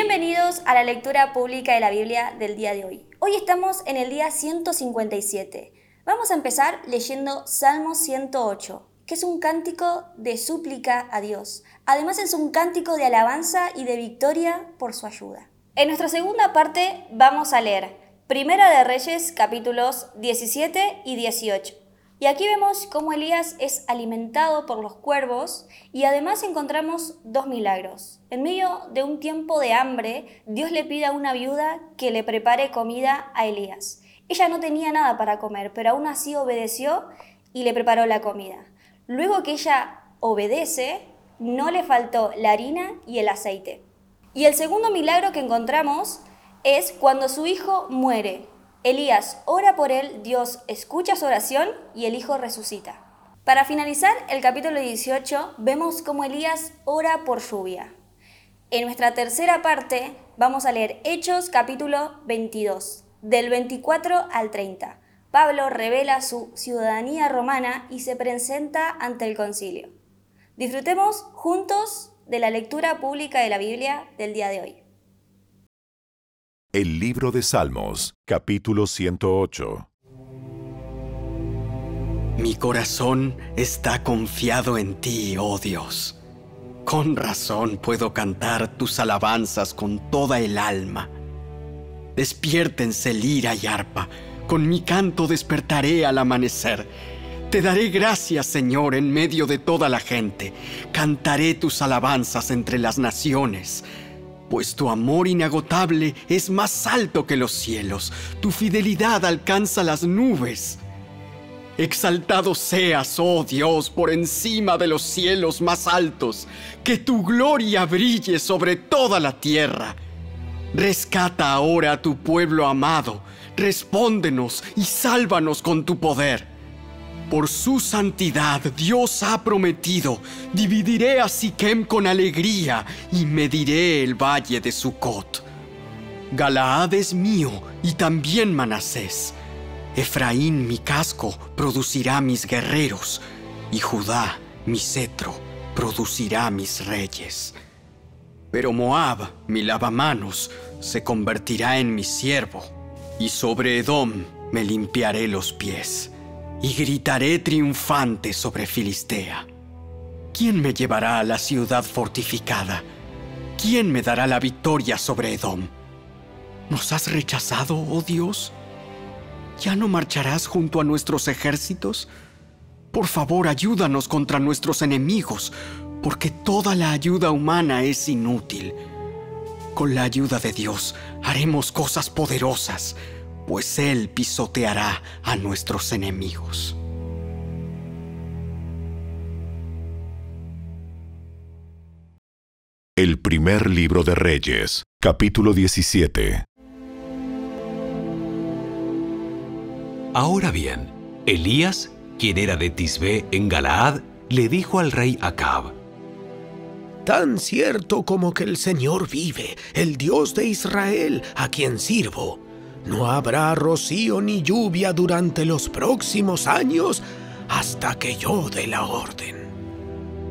Bienvenidos a la lectura pública de la Biblia del día de hoy. Hoy estamos en el día 157. Vamos a empezar leyendo Salmo 108, que es un cántico de súplica a Dios. Además es un cántico de alabanza y de victoria por su ayuda. En nuestra segunda parte vamos a leer Primera de Reyes capítulos 17 y 18. Y aquí vemos cómo Elías es alimentado por los cuervos y además encontramos dos milagros. En medio de un tiempo de hambre, Dios le pide a una viuda que le prepare comida a Elías. Ella no tenía nada para comer, pero aún así obedeció y le preparó la comida. Luego que ella obedece, no le faltó la harina y el aceite. Y el segundo milagro que encontramos es cuando su hijo muere. Elías ora por él, Dios escucha su oración y el hijo resucita. Para finalizar el capítulo 18 vemos cómo Elías ora por lluvia. En nuestra tercera parte vamos a leer Hechos capítulo 22, del 24 al 30. Pablo revela su ciudadanía romana y se presenta ante el concilio. Disfrutemos juntos de la lectura pública de la Biblia del día de hoy. El libro de Salmos, capítulo 108. Mi corazón está confiado en ti, oh Dios. Con razón puedo cantar tus alabanzas con toda el alma. Despiértense lira y arpa, con mi canto despertaré al amanecer. Te daré gracias, Señor, en medio de toda la gente. Cantaré tus alabanzas entre las naciones pues tu amor inagotable es más alto que los cielos, tu fidelidad alcanza las nubes. Exaltado seas, oh Dios, por encima de los cielos más altos, que tu gloria brille sobre toda la tierra. Rescata ahora a tu pueblo amado, respóndenos y sálvanos con tu poder. Por su santidad Dios ha prometido, dividiré a Siquem con alegría y mediré el valle de Sucot. Galaad es mío y también Manasés. Efraín mi casco producirá mis guerreros y Judá mi cetro producirá mis reyes. Pero Moab, mi lavamanos, se convertirá en mi siervo y sobre Edom me limpiaré los pies y gritaré triunfante sobre Filistea. ¿Quién me llevará a la ciudad fortificada? ¿Quién me dará la victoria sobre Edom? ¿Nos has rechazado, oh Dios? ¿Ya no marcharás junto a nuestros ejércitos? Por favor, ayúdanos contra nuestros enemigos, porque toda la ayuda humana es inútil. Con la ayuda de Dios haremos cosas poderosas pues Él pisoteará a nuestros enemigos. El primer libro de Reyes, capítulo 17. Ahora bien, Elías, quien era de Tisbé en Galaad, le dijo al rey Acab: Tan cierto como que el Señor vive, el Dios de Israel, a quien sirvo, no habrá rocío ni lluvia durante los próximos años hasta que yo dé la orden.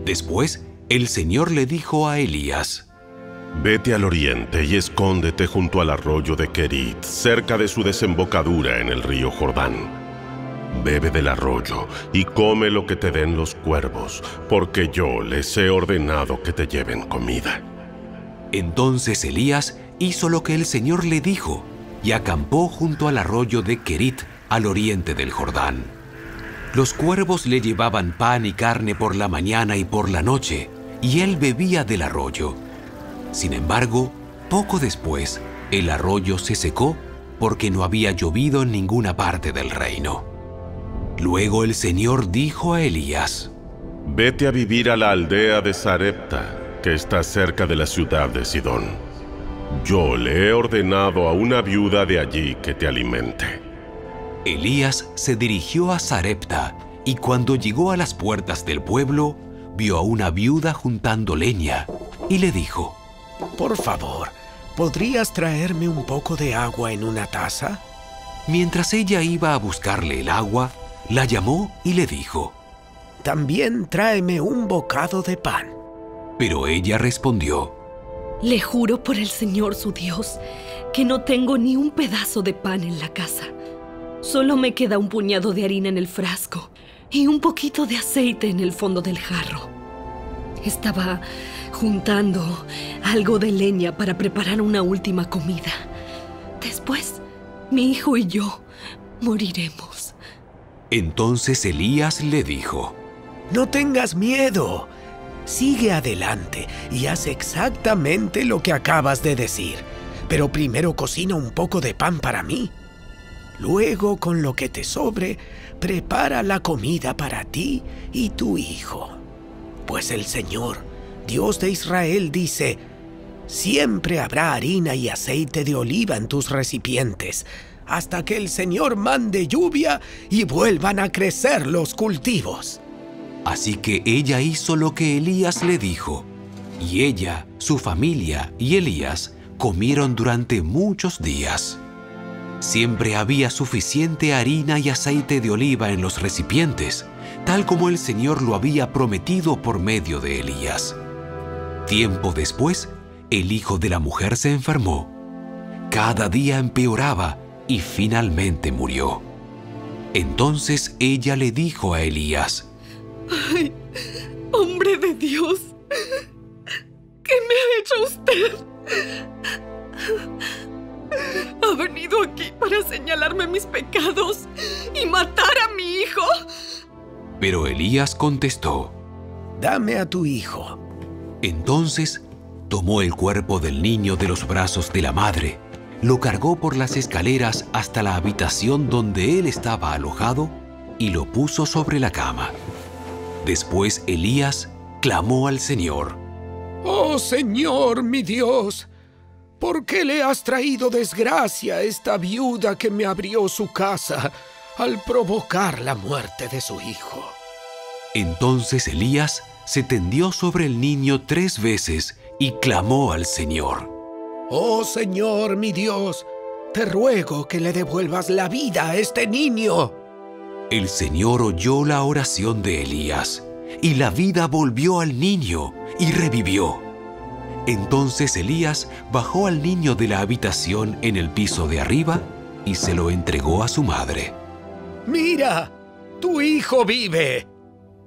Después, el Señor le dijo a Elías, Vete al oriente y escóndete junto al arroyo de Kerit, cerca de su desembocadura en el río Jordán. Bebe del arroyo y come lo que te den los cuervos, porque yo les he ordenado que te lleven comida. Entonces Elías hizo lo que el Señor le dijo y acampó junto al arroyo de Kerit, al oriente del Jordán. Los cuervos le llevaban pan y carne por la mañana y por la noche, y él bebía del arroyo. Sin embargo, poco después, el arroyo se secó porque no había llovido en ninguna parte del reino. Luego el Señor dijo a Elías, Vete a vivir a la aldea de Sarepta, que está cerca de la ciudad de Sidón yo le he ordenado a una viuda de allí que te alimente. Elías se dirigió a Sarepta y cuando llegó a las puertas del pueblo, vio a una viuda juntando leña y le dijo, Por favor, ¿podrías traerme un poco de agua en una taza? Mientras ella iba a buscarle el agua, la llamó y le dijo, También tráeme un bocado de pan. Pero ella respondió, Le juro por el Señor su Dios que no tengo ni un pedazo de pan en la casa. Solo me queda un puñado de harina en el frasco y un poquito de aceite en el fondo del jarro. Estaba juntando algo de leña para preparar una última comida. Después, mi hijo y yo moriremos. Entonces Elías le dijo, No tengas miedo. Sigue adelante y haz exactamente lo que acabas de decir. Pero primero cocina un poco de pan para mí. Luego, con lo que te sobre, prepara la comida para ti y tu hijo. Pues el Señor, Dios de Israel, dice, siempre habrá harina y aceite de oliva en tus recipientes, hasta que el Señor mande lluvia y vuelvan a crecer los cultivos. Así que ella hizo lo que Elías le dijo, y ella, su familia y Elías comieron durante muchos días. Siempre había suficiente harina y aceite de oliva en los recipientes, tal como el Señor lo había prometido por medio de Elías. Tiempo después, el hijo de la mujer se enfermó. Cada día empeoraba y finalmente murió. Entonces ella le dijo a Elías, ¡Ay, hombre de Dios! ¿Qué me ha hecho usted? ¿Ha venido aquí para señalarme mis pecados y matar a mi hijo? Pero Elías contestó, Dame a tu hijo. Entonces tomó el cuerpo del niño de los brazos de la madre, lo cargó por las escaleras hasta la habitación donde él estaba alojado y lo puso sobre la cama. Después Elías clamó al Señor. Oh Señor, mi Dios, ¿por qué le has traído desgracia a esta viuda que me abrió su casa al provocar la muerte de su hijo? Entonces Elías se tendió sobre el niño tres veces y clamó al Señor. Oh Señor, mi Dios, te ruego que le devuelvas la vida a este niño. El Señor oyó la oración de Elías, y la vida volvió al niño y revivió. Entonces Elías bajó al niño de la habitación en el piso de arriba y se lo entregó a su madre. Mira, tu hijo vive.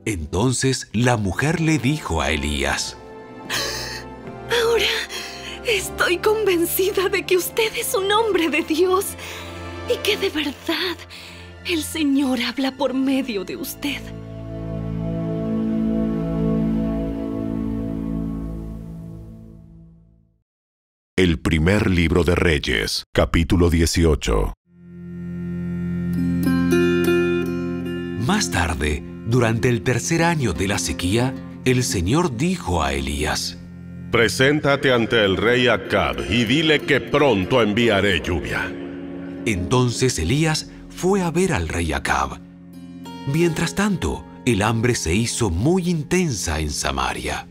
Entonces la mujer le dijo a Elías, Ahora estoy convencida de que usted es un hombre de Dios y que de verdad el Señor habla por medio de usted. El primer libro de Reyes, capítulo 18. Más tarde, durante el tercer año de la sequía, el Señor dijo a Elías, Preséntate ante el rey Acab y dile que pronto enviaré lluvia. Entonces Elías fue a ver al rey Acab. Mientras tanto, el hambre se hizo muy intensa en Samaria.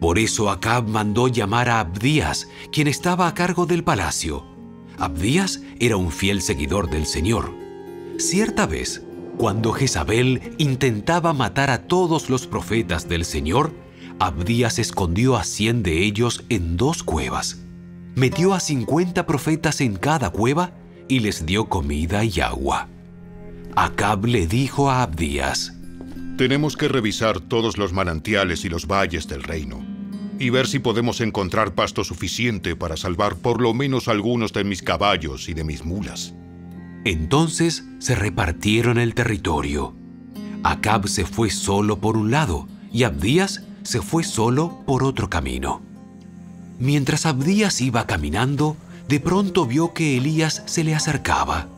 Por eso Acab mandó llamar a Abdías, quien estaba a cargo del palacio. Abdías era un fiel seguidor del Señor. Cierta vez, cuando Jezabel intentaba matar a todos los profetas del Señor, Abdías escondió a cien de ellos en dos cuevas. Metió a cincuenta profetas en cada cueva y les dio comida y agua. Acab le dijo a Abdías, Tenemos que revisar todos los manantiales y los valles del reino y ver si podemos encontrar pasto suficiente para salvar por lo menos algunos de mis caballos y de mis mulas. Entonces se repartieron el territorio. Acab se fue solo por un lado y Abdías se fue solo por otro camino. Mientras Abdías iba caminando, de pronto vio que Elías se le acercaba.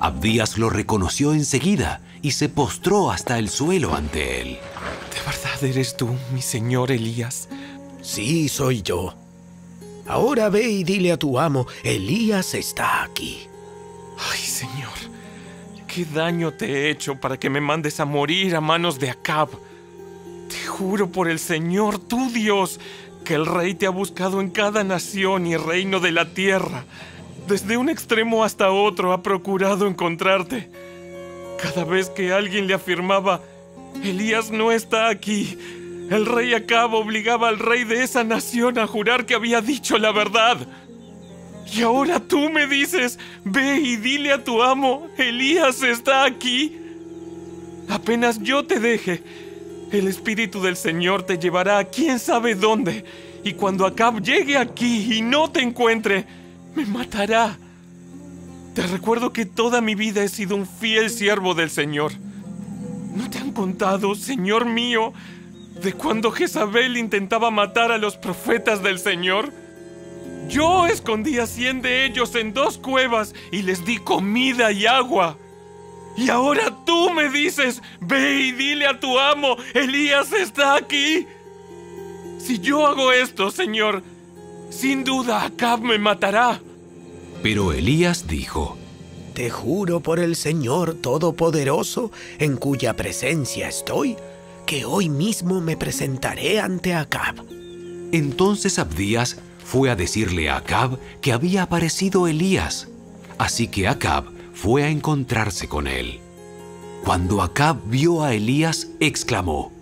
Abdías lo reconoció enseguida y se postró hasta el suelo ante él. ¿De verdad eres tú, mi señor Elías? Sí, soy yo. Ahora ve y dile a tu amo, Elías está aquí. Ay, señor, ¿qué daño te he hecho para que me mandes a morir a manos de Acab? Te juro por el Señor, tu Dios, el rey te ha buscado en cada nación y reino de la tierra. Desde un extremo hasta otro ha procurado encontrarte. Cada vez que alguien le afirmaba, Elías no está aquí, El rey Acab obligaba al rey de esa nación a jurar que había dicho la verdad. Y ahora tú me dices, ve y dile a tu amo, Elías está aquí. Apenas yo te deje, el Espíritu del Señor te llevará a quién sabe dónde. Y cuando Acab llegue aquí y no te encuentre, me matará. Te recuerdo que toda mi vida he sido un fiel siervo del Señor. ¿No te han contado, Señor mío, de cuando Jezabel intentaba matar a los profetas del Señor? Yo escondí a cien de ellos en dos cuevas y les di comida y agua. Y ahora tú me dices, ve y dile a tu amo, Elías está aquí. Si yo hago esto, Señor, sin duda Acab me matará. Pero Elías dijo, Te juro por el Señor Todopoderoso, en cuya presencia estoy, que hoy mismo me presentaré ante Acab. Entonces Abdías fue a decirle a Acab que había aparecido Elías. Así que Acab fue a encontrarse con él. Cuando Acab vio a Elías, exclamó,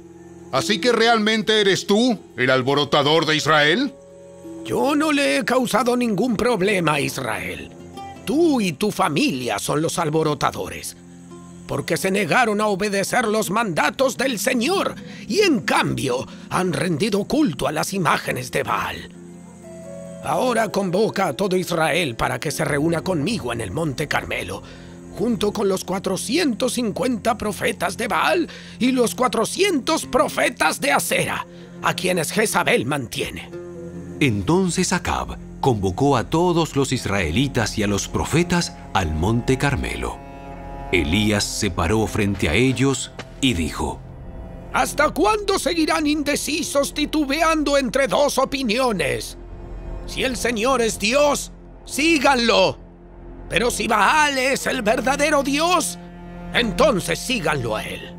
¿Así que realmente eres tú, el alborotador de Israel? Yo no le he causado ningún problema a Israel. Tú y tu familia son los alborotadores, porque se negaron a obedecer los mandatos del Señor y en cambio han rendido culto a las imágenes de Baal. Ahora convoca a todo Israel para que se reúna conmigo en el Monte Carmelo, junto con los 450 profetas de Baal y los 400 profetas de Acera, a quienes Jezabel mantiene. Entonces Acab convocó a todos los israelitas y a los profetas al monte Carmelo. Elías se paró frente a ellos y dijo, ¿Hasta cuándo seguirán indecisos titubeando entre dos opiniones? Si el Señor es Dios, síganlo. Pero si Baal es el verdadero Dios, entonces síganlo a él.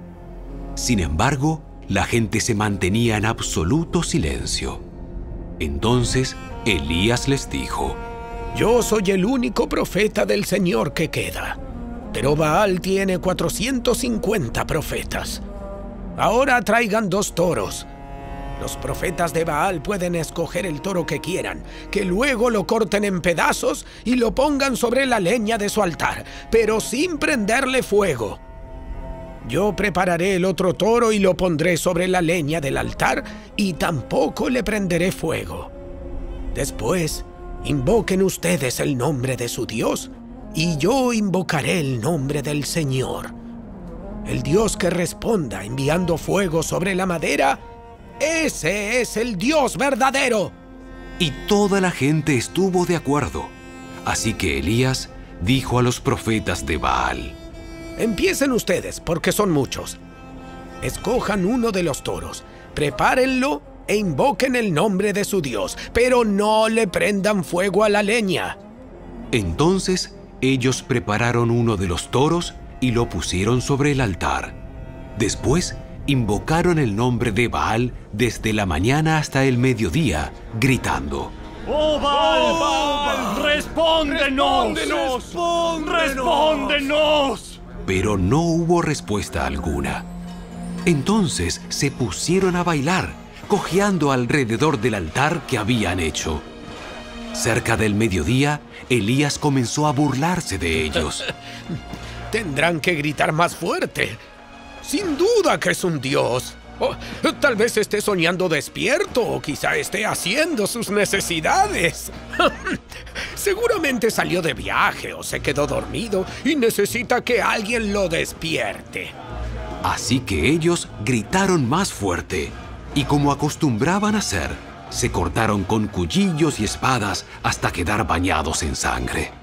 Sin embargo, la gente se mantenía en absoluto silencio. Entonces Elías les dijo, Yo soy el único profeta del Señor que queda, pero Baal tiene 450 profetas. Ahora traigan dos toros. Los profetas de Baal pueden escoger el toro que quieran, que luego lo corten en pedazos y lo pongan sobre la leña de su altar, pero sin prenderle fuego. Yo prepararé el otro toro y lo pondré sobre la leña del altar y tampoco le prenderé fuego. Después, invoquen ustedes el nombre de su Dios y yo invocaré el nombre del Señor. El Dios que responda enviando fuego sobre la madera, ese es el Dios verdadero. Y toda la gente estuvo de acuerdo. Así que Elías dijo a los profetas de Baal, Empiecen ustedes, porque son muchos. Escojan uno de los toros, prepárenlo e invoquen el nombre de su Dios, pero no le prendan fuego a la leña. Entonces ellos prepararon uno de los toros y lo pusieron sobre el altar. Después invocaron el nombre de Baal desde la mañana hasta el mediodía, gritando, ¡Oh Baal! ¡Respóndenos! ¡Respóndenos! ¡Respóndenos! Pero no hubo respuesta alguna. Entonces se pusieron a bailar, cojeando alrededor del altar que habían hecho. Cerca del mediodía, Elías comenzó a burlarse de ellos. Tendrán que gritar más fuerte. Sin duda que es un dios. Tal vez esté soñando despierto o quizá esté haciendo sus necesidades. Seguramente salió de viaje o se quedó dormido y necesita que alguien lo despierte. Así que ellos gritaron más fuerte y como acostumbraban hacer, se cortaron con cuchillos y espadas hasta quedar bañados en sangre.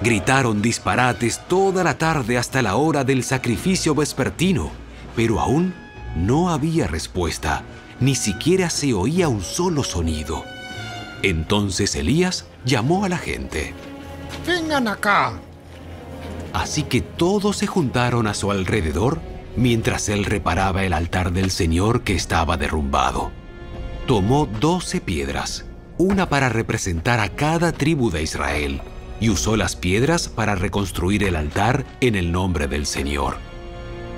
Gritaron disparates toda la tarde hasta la hora del sacrificio vespertino, pero aún no había respuesta, ni siquiera se oía un solo sonido. Entonces Elías llamó a la gente. Vengan acá. Así que todos se juntaron a su alrededor mientras él reparaba el altar del Señor que estaba derrumbado. Tomó doce piedras, una para representar a cada tribu de Israel, y usó las piedras para reconstruir el altar en el nombre del Señor.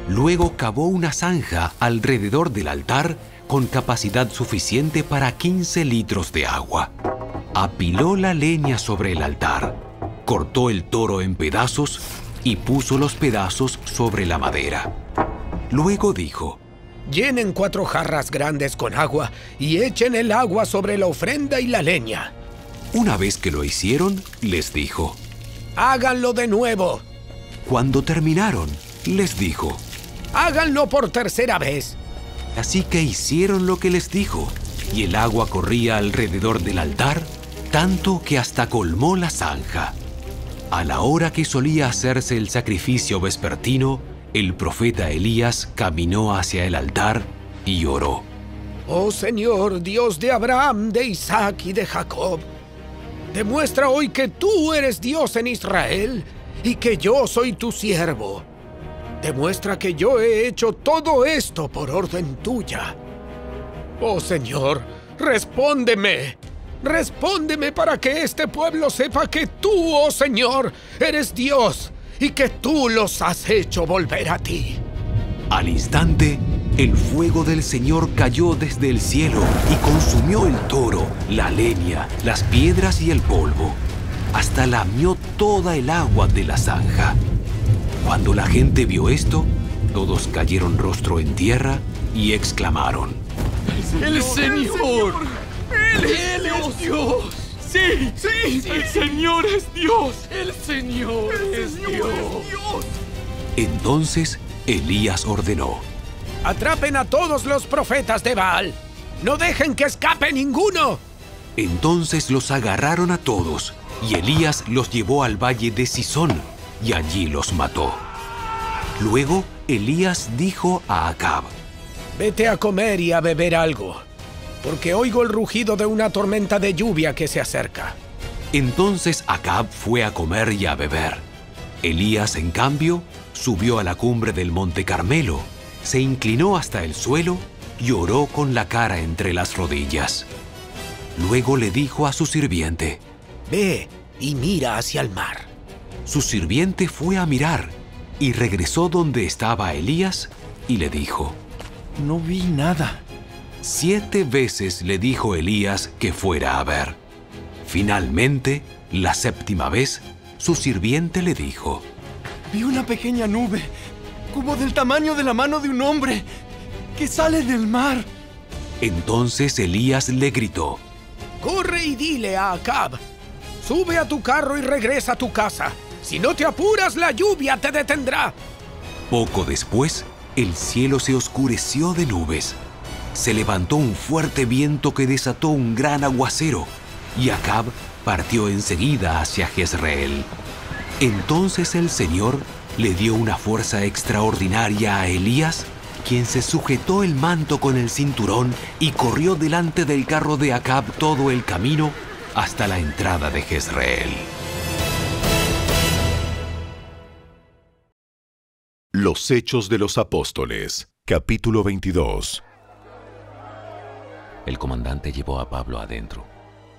Luego cavó una zanja alrededor del altar con capacidad suficiente para 15 litros de agua. Apiló la leña sobre el altar, cortó el toro en pedazos y puso los pedazos sobre la madera. Luego dijo, Llenen cuatro jarras grandes con agua y echen el agua sobre la ofrenda y la leña. Una vez que lo hicieron, les dijo, Háganlo de nuevo. Cuando terminaron, les dijo, Háganlo por tercera vez. Así que hicieron lo que les dijo, y el agua corría alrededor del altar, tanto que hasta colmó la zanja. A la hora que solía hacerse el sacrificio vespertino, el profeta Elías caminó hacia el altar y oró. Oh Señor, Dios de Abraham, de Isaac y de Jacob, demuestra hoy que tú eres Dios en Israel y que yo soy tu siervo. Demuestra que yo he hecho todo esto por orden tuya. Oh Señor, respóndeme. Respóndeme para que este pueblo sepa que tú, oh Señor, eres Dios y que tú los has hecho volver a ti. Al instante, el fuego del Señor cayó desde el cielo y consumió el toro, la leña, las piedras y el polvo. Hasta lamió toda el agua de la zanja. Cuando la gente vio esto, todos cayeron rostro en tierra y exclamaron, ¡El Señor! ¡Él, es Dios! ¡Sí! ¡Sí! ¡El Señor es Dios! ¡El Señor, es, Dios. Entonces Elías ordenó, Atrapen a todos los profetas de Baal. No dejen que escape ninguno. Entonces los agarraron a todos, y Elías los llevó al valle de Sison, y allí los mató. Luego Elías dijo a Acab, Vete a comer y a beber algo, porque oigo el rugido de una tormenta de lluvia que se acerca. Entonces Acab fue a comer y a beber. Elías, en cambio, subió a la cumbre del monte Carmelo, se inclinó hasta el suelo y oró con la cara entre las rodillas. Luego le dijo a su sirviente, Ve y mira hacia el mar. Su sirviente fue a mirar y regresó donde estaba Elías y le dijo, No vi nada. Siete veces le dijo Elías que fuera a ver. Finalmente, la séptima vez, su sirviente le dijo, Vi una pequeña nube, como del tamaño de la mano de un hombre, que sale del mar. Entonces Elías le gritó, Corre y dile a Acab, sube a tu carro y regresa a tu casa. Si no te apuras, la lluvia te detendrá. Poco después, el cielo se oscureció de nubes. Se levantó un fuerte viento que desató un gran aguacero, y Acab partió enseguida hacia Jezreel. Entonces el Señor le dio una fuerza extraordinaria a Elías, quien se sujetó el manto con el cinturón y corrió delante del carro de Acab todo el camino hasta la entrada de Jezreel. Los Hechos de los Apóstoles, capítulo 22. El comandante llevó a Pablo adentro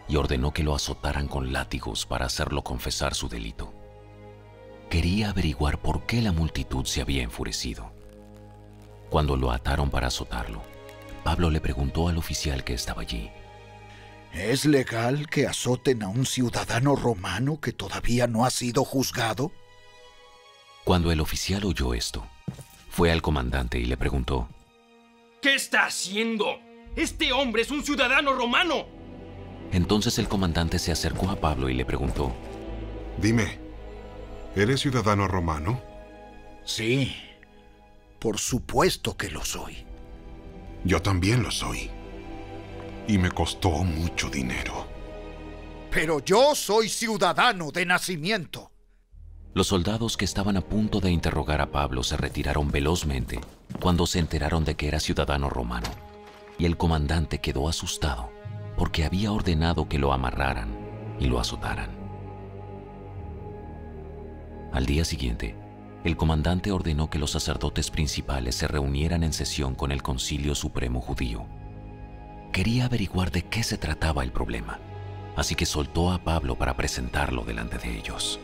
y ordenó que lo azotaran con látigos para hacerlo confesar su delito. Quería averiguar por qué la multitud se había enfurecido. Cuando lo ataron para azotarlo, Pablo le preguntó al oficial que estaba allí. ¿Es legal que azoten a un ciudadano romano que todavía no ha sido juzgado? Cuando el oficial oyó esto, fue al comandante y le preguntó, ¿Qué está haciendo? Este hombre es un ciudadano romano. Entonces el comandante se acercó a Pablo y le preguntó, Dime, ¿eres ciudadano romano? Sí, por supuesto que lo soy. Yo también lo soy. Y me costó mucho dinero. Pero yo soy ciudadano de nacimiento. Los soldados que estaban a punto de interrogar a Pablo se retiraron velozmente cuando se enteraron de que era ciudadano romano, y el comandante quedó asustado porque había ordenado que lo amarraran y lo azotaran. Al día siguiente, el comandante ordenó que los sacerdotes principales se reunieran en sesión con el Concilio Supremo Judío. Quería averiguar de qué se trataba el problema, así que soltó a Pablo para presentarlo delante de ellos.